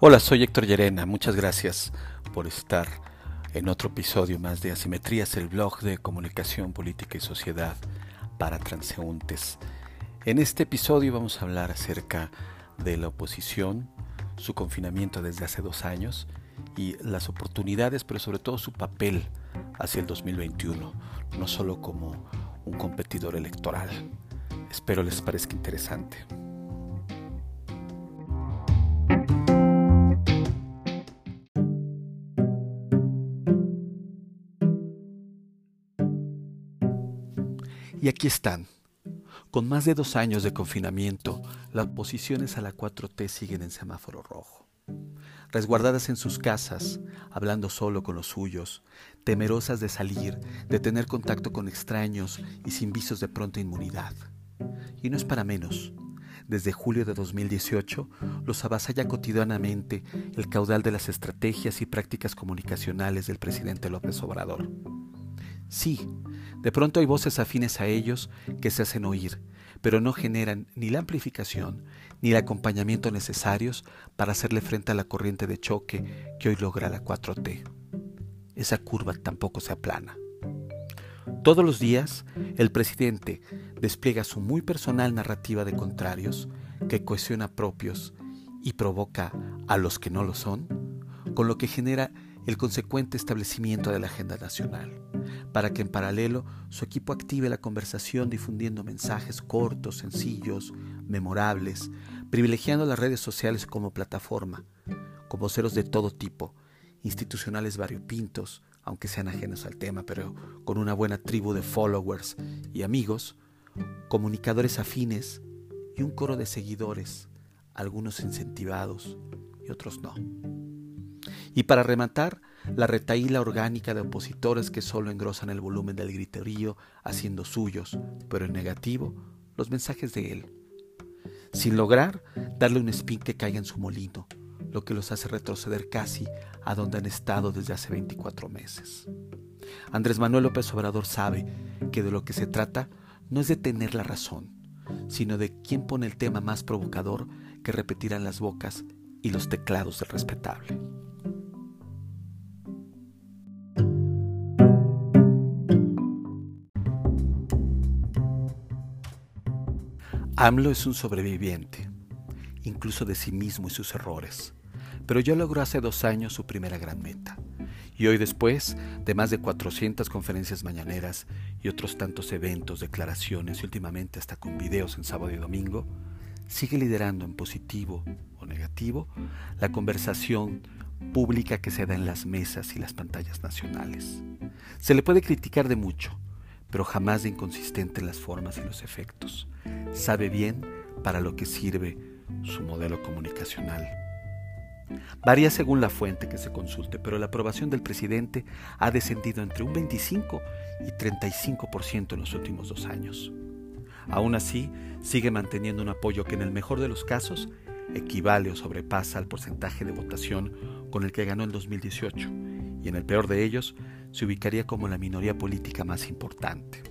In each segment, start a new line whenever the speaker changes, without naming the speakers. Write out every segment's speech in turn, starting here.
Hola, soy Héctor Llerena. Muchas gracias por estar en otro episodio más de Asimetrías, el blog de comunicación política y sociedad para transeúntes. En este episodio vamos a hablar acerca de la oposición, su confinamiento desde hace dos años y las oportunidades, pero sobre todo su papel hacia el 2021, no solo como un competidor electoral. Espero les parezca interesante. Y aquí están. Con más de dos años de confinamiento, las oposiciones a la 4T siguen en semáforo rojo. Resguardadas en sus casas, hablando solo con los suyos, temerosas de salir, de tener contacto con extraños y sin visos de pronta inmunidad. Y no es para menos. Desde julio de 2018 los avasalla cotidianamente el caudal de las estrategias y prácticas comunicacionales del presidente López Obrador. Sí, de pronto hay voces afines a ellos que se hacen oír, pero no generan ni la amplificación ni el acompañamiento necesarios para hacerle frente a la corriente de choque que hoy logra la 4T. Esa curva tampoco se aplana. Todos los días, el presidente despliega su muy personal narrativa de contrarios que cohesiona propios y provoca a los que no lo son, con lo que genera el consecuente establecimiento de la agenda nacional para que en paralelo su equipo active la conversación difundiendo mensajes cortos, sencillos, memorables, privilegiando las redes sociales como plataforma, con voceros de todo tipo, institucionales variopintos, aunque sean ajenos al tema, pero con una buena tribu de followers y amigos, comunicadores afines y un coro de seguidores, algunos incentivados y otros no. Y para rematar, la retaíla orgánica de opositores que solo engrosan el volumen del griterío haciendo suyos, pero en negativo, los mensajes de él, sin lograr darle un spin que caiga en su molino, lo que los hace retroceder casi a donde han estado desde hace 24 meses. Andrés Manuel López Obrador sabe que de lo que se trata no es de tener la razón, sino de quién pone el tema más provocador que repetirán las bocas y los teclados del respetable. AMLO es un sobreviviente, incluso de sí mismo y sus errores, pero ya logró hace dos años su primera gran meta. Y hoy después de más de 400 conferencias mañaneras y otros tantos eventos, declaraciones y últimamente hasta con videos en sábado y domingo, sigue liderando en positivo o negativo la conversación pública que se da en las mesas y las pantallas nacionales. Se le puede criticar de mucho, pero jamás de inconsistente en las formas y los efectos. Sabe bien para lo que sirve su modelo comunicacional. Varía según la fuente que se consulte, pero la aprobación del presidente ha descendido entre un 25 y 35% en los últimos dos años. Aún así, sigue manteniendo un apoyo que en el mejor de los casos equivale o sobrepasa al porcentaje de votación con el que ganó en 2018 y en el peor de ellos se ubicaría como la minoría política más importante.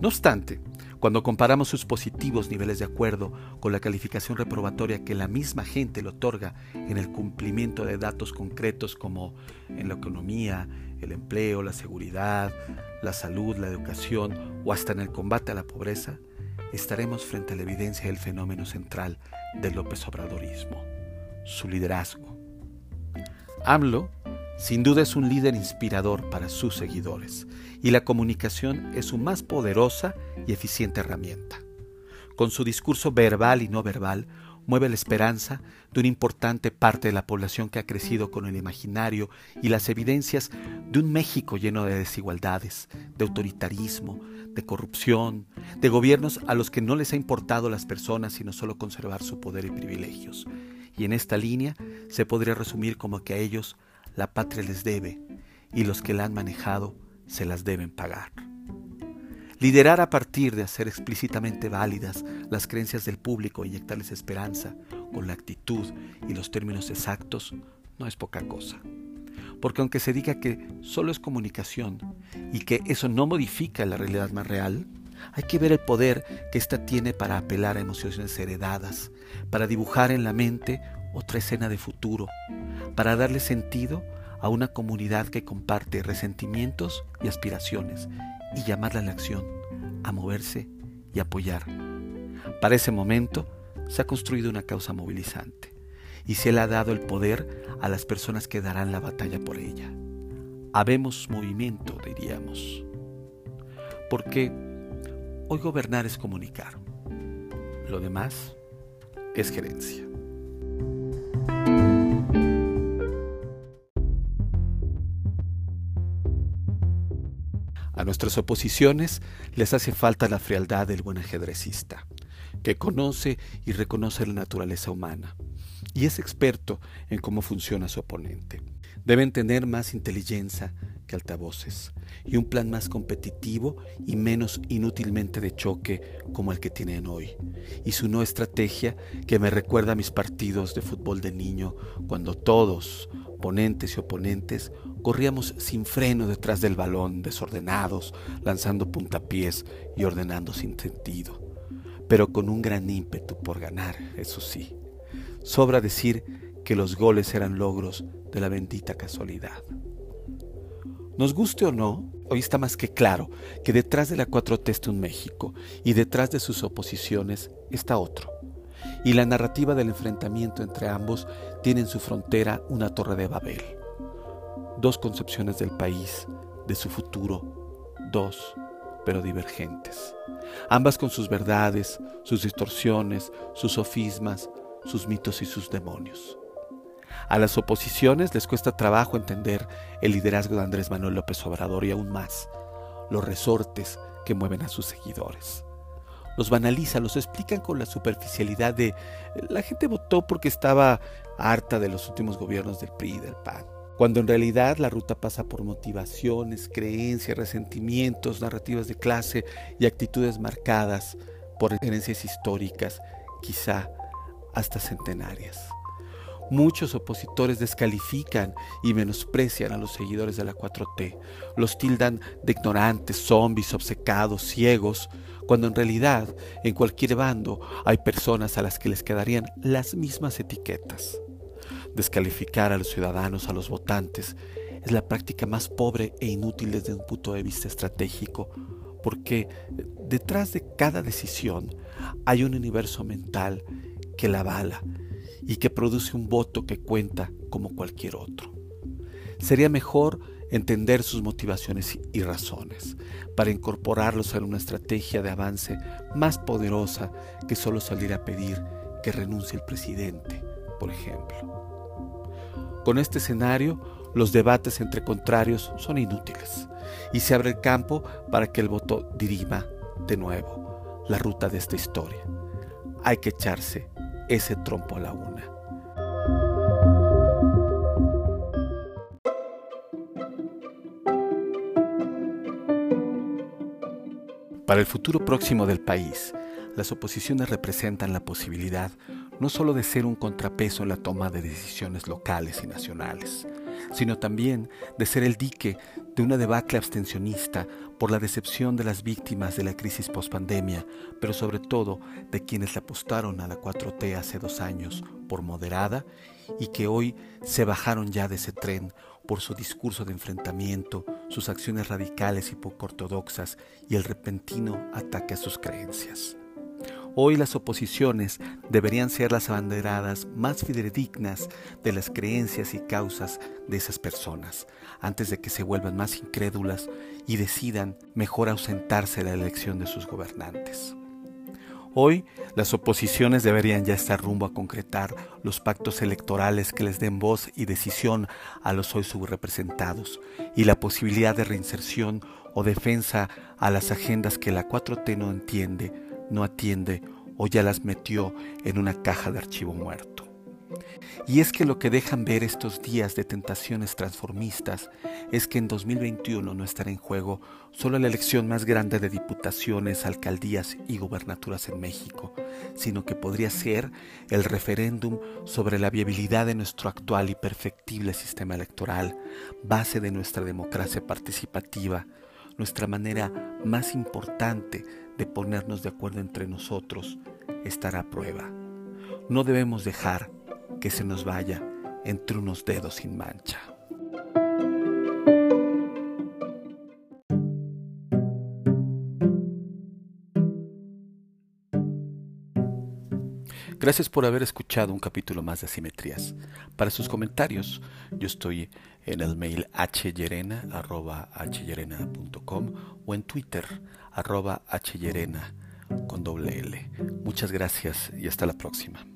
No obstante, cuando comparamos sus positivos niveles de acuerdo con la calificación reprobatoria que la misma gente le otorga en el cumplimiento de datos concretos como en la economía, el empleo, la seguridad, la salud, la educación o hasta en el combate a la pobreza, estaremos frente a la evidencia del fenómeno central del López Obradorismo, su liderazgo. AMLO sin duda es un líder inspirador para sus seguidores y la comunicación es su más poderosa y eficiente herramienta. Con su discurso verbal y no verbal, mueve la esperanza de una importante parte de la población que ha crecido con el imaginario y las evidencias de un México lleno de desigualdades, de autoritarismo, de corrupción, de gobiernos a los que no les ha importado las personas sino solo conservar su poder y privilegios. Y en esta línea se podría resumir como que a ellos la patria les debe y los que la han manejado se las deben pagar. Liderar a partir de hacer explícitamente válidas las creencias del público e inyectarles esperanza con la actitud y los términos exactos no es poca cosa. Porque aunque se diga que solo es comunicación y que eso no modifica la realidad más real, hay que ver el poder que ésta tiene para apelar a emociones heredadas, para dibujar en la mente otra escena de futuro, para darle sentido a una comunidad que comparte resentimientos y aspiraciones y llamarla a la acción, a moverse y apoyar. Para ese momento se ha construido una causa movilizante y se le ha dado el poder a las personas que darán la batalla por ella. Habemos movimiento, diríamos. Porque hoy gobernar es comunicar. Lo demás es gerencia. A nuestras oposiciones les hace falta la frialdad del buen ajedrecista, que conoce y reconoce la naturaleza humana, y es experto en cómo funciona su oponente. Deben tener más inteligencia altavoces, y un plan más competitivo y menos inútilmente de choque como el que tienen hoy, y su no estrategia que me recuerda a mis partidos de fútbol de niño, cuando todos, ponentes y oponentes, Corríamos sin freno detrás del balón, desordenados, lanzando puntapiés y ordenando sin sentido, pero con un gran ímpetu por ganar, eso sí. Sobra decir que los goles eran logros de la bendita casualidad. Nos guste o no, hoy está más que claro que detrás de la cuatro t está un México y detrás de sus oposiciones está otro. Y la narrativa del enfrentamiento entre ambos tiene en su frontera una torre de Babel dos concepciones del país, de su futuro, dos, pero divergentes, ambas con sus verdades, sus distorsiones, sus sofismas, sus mitos y sus demonios. A las oposiciones les cuesta trabajo entender el liderazgo de Andrés Manuel López Obrador y aún más, los resortes que mueven a sus seguidores. Los banalizan, los explican con la superficialidad de la gente votó porque estaba harta de los últimos gobiernos del PRI y del PAN cuando en realidad la ruta pasa por motivaciones, creencias, resentimientos, narrativas de clase y actitudes marcadas por herencias históricas, quizá hasta centenarias. Muchos opositores descalifican y menosprecian a los seguidores de la 4T, los tildan de ignorantes, zombies, obcecados, ciegos, cuando en realidad en cualquier bando hay personas a las que les quedarían las mismas etiquetas. Descalificar a los ciudadanos, a los votantes, es la práctica más pobre e inútil desde un punto de vista estratégico, porque detrás de cada decisión hay un universo mental que la avala y que produce un voto que cuenta como cualquier otro. Sería mejor entender sus motivaciones y razones, para incorporarlos en una estrategia de avance más poderosa que solo salir a pedir que renuncie el presidente, por ejemplo. Con este escenario, los debates entre contrarios son inútiles y se abre el campo para que el voto dirima de nuevo la ruta de esta historia. Hay que echarse ese trompo a la una. Para el futuro próximo del país, las oposiciones representan la posibilidad no solo de ser un contrapeso en la toma de decisiones locales y nacionales, sino también de ser el dique de una debacle abstencionista por la decepción de las víctimas de la crisis pospandemia, pero sobre todo de quienes le apostaron a la 4T hace dos años por moderada y que hoy se bajaron ya de ese tren por su discurso de enfrentamiento, sus acciones radicales y poco ortodoxas y el repentino ataque a sus creencias. Hoy las oposiciones deberían ser las abanderadas más fidedignas de las creencias y causas de esas personas, antes de que se vuelvan más incrédulas y decidan mejor ausentarse de la elección de sus gobernantes. Hoy las oposiciones deberían ya estar rumbo a concretar los pactos electorales que les den voz y decisión a los hoy subrepresentados y la posibilidad de reinserción o defensa a las agendas que la 4T no entiende no atiende o ya las metió en una caja de archivo muerto. Y es que lo que dejan ver estos días de tentaciones transformistas es que en 2021 no estará en juego solo la elección más grande de diputaciones, alcaldías y gubernaturas en México, sino que podría ser el referéndum sobre la viabilidad de nuestro actual y perfectible sistema electoral, base de nuestra democracia participativa, nuestra manera más importante de ponernos de acuerdo entre nosotros estará a prueba. No debemos dejar que se nos vaya entre unos dedos sin mancha. Gracias por haber escuchado un capítulo más de Asimetrías. Para sus comentarios, yo estoy en el mail hyerena.com o en Twitter arroba L. Muchas gracias y hasta la próxima.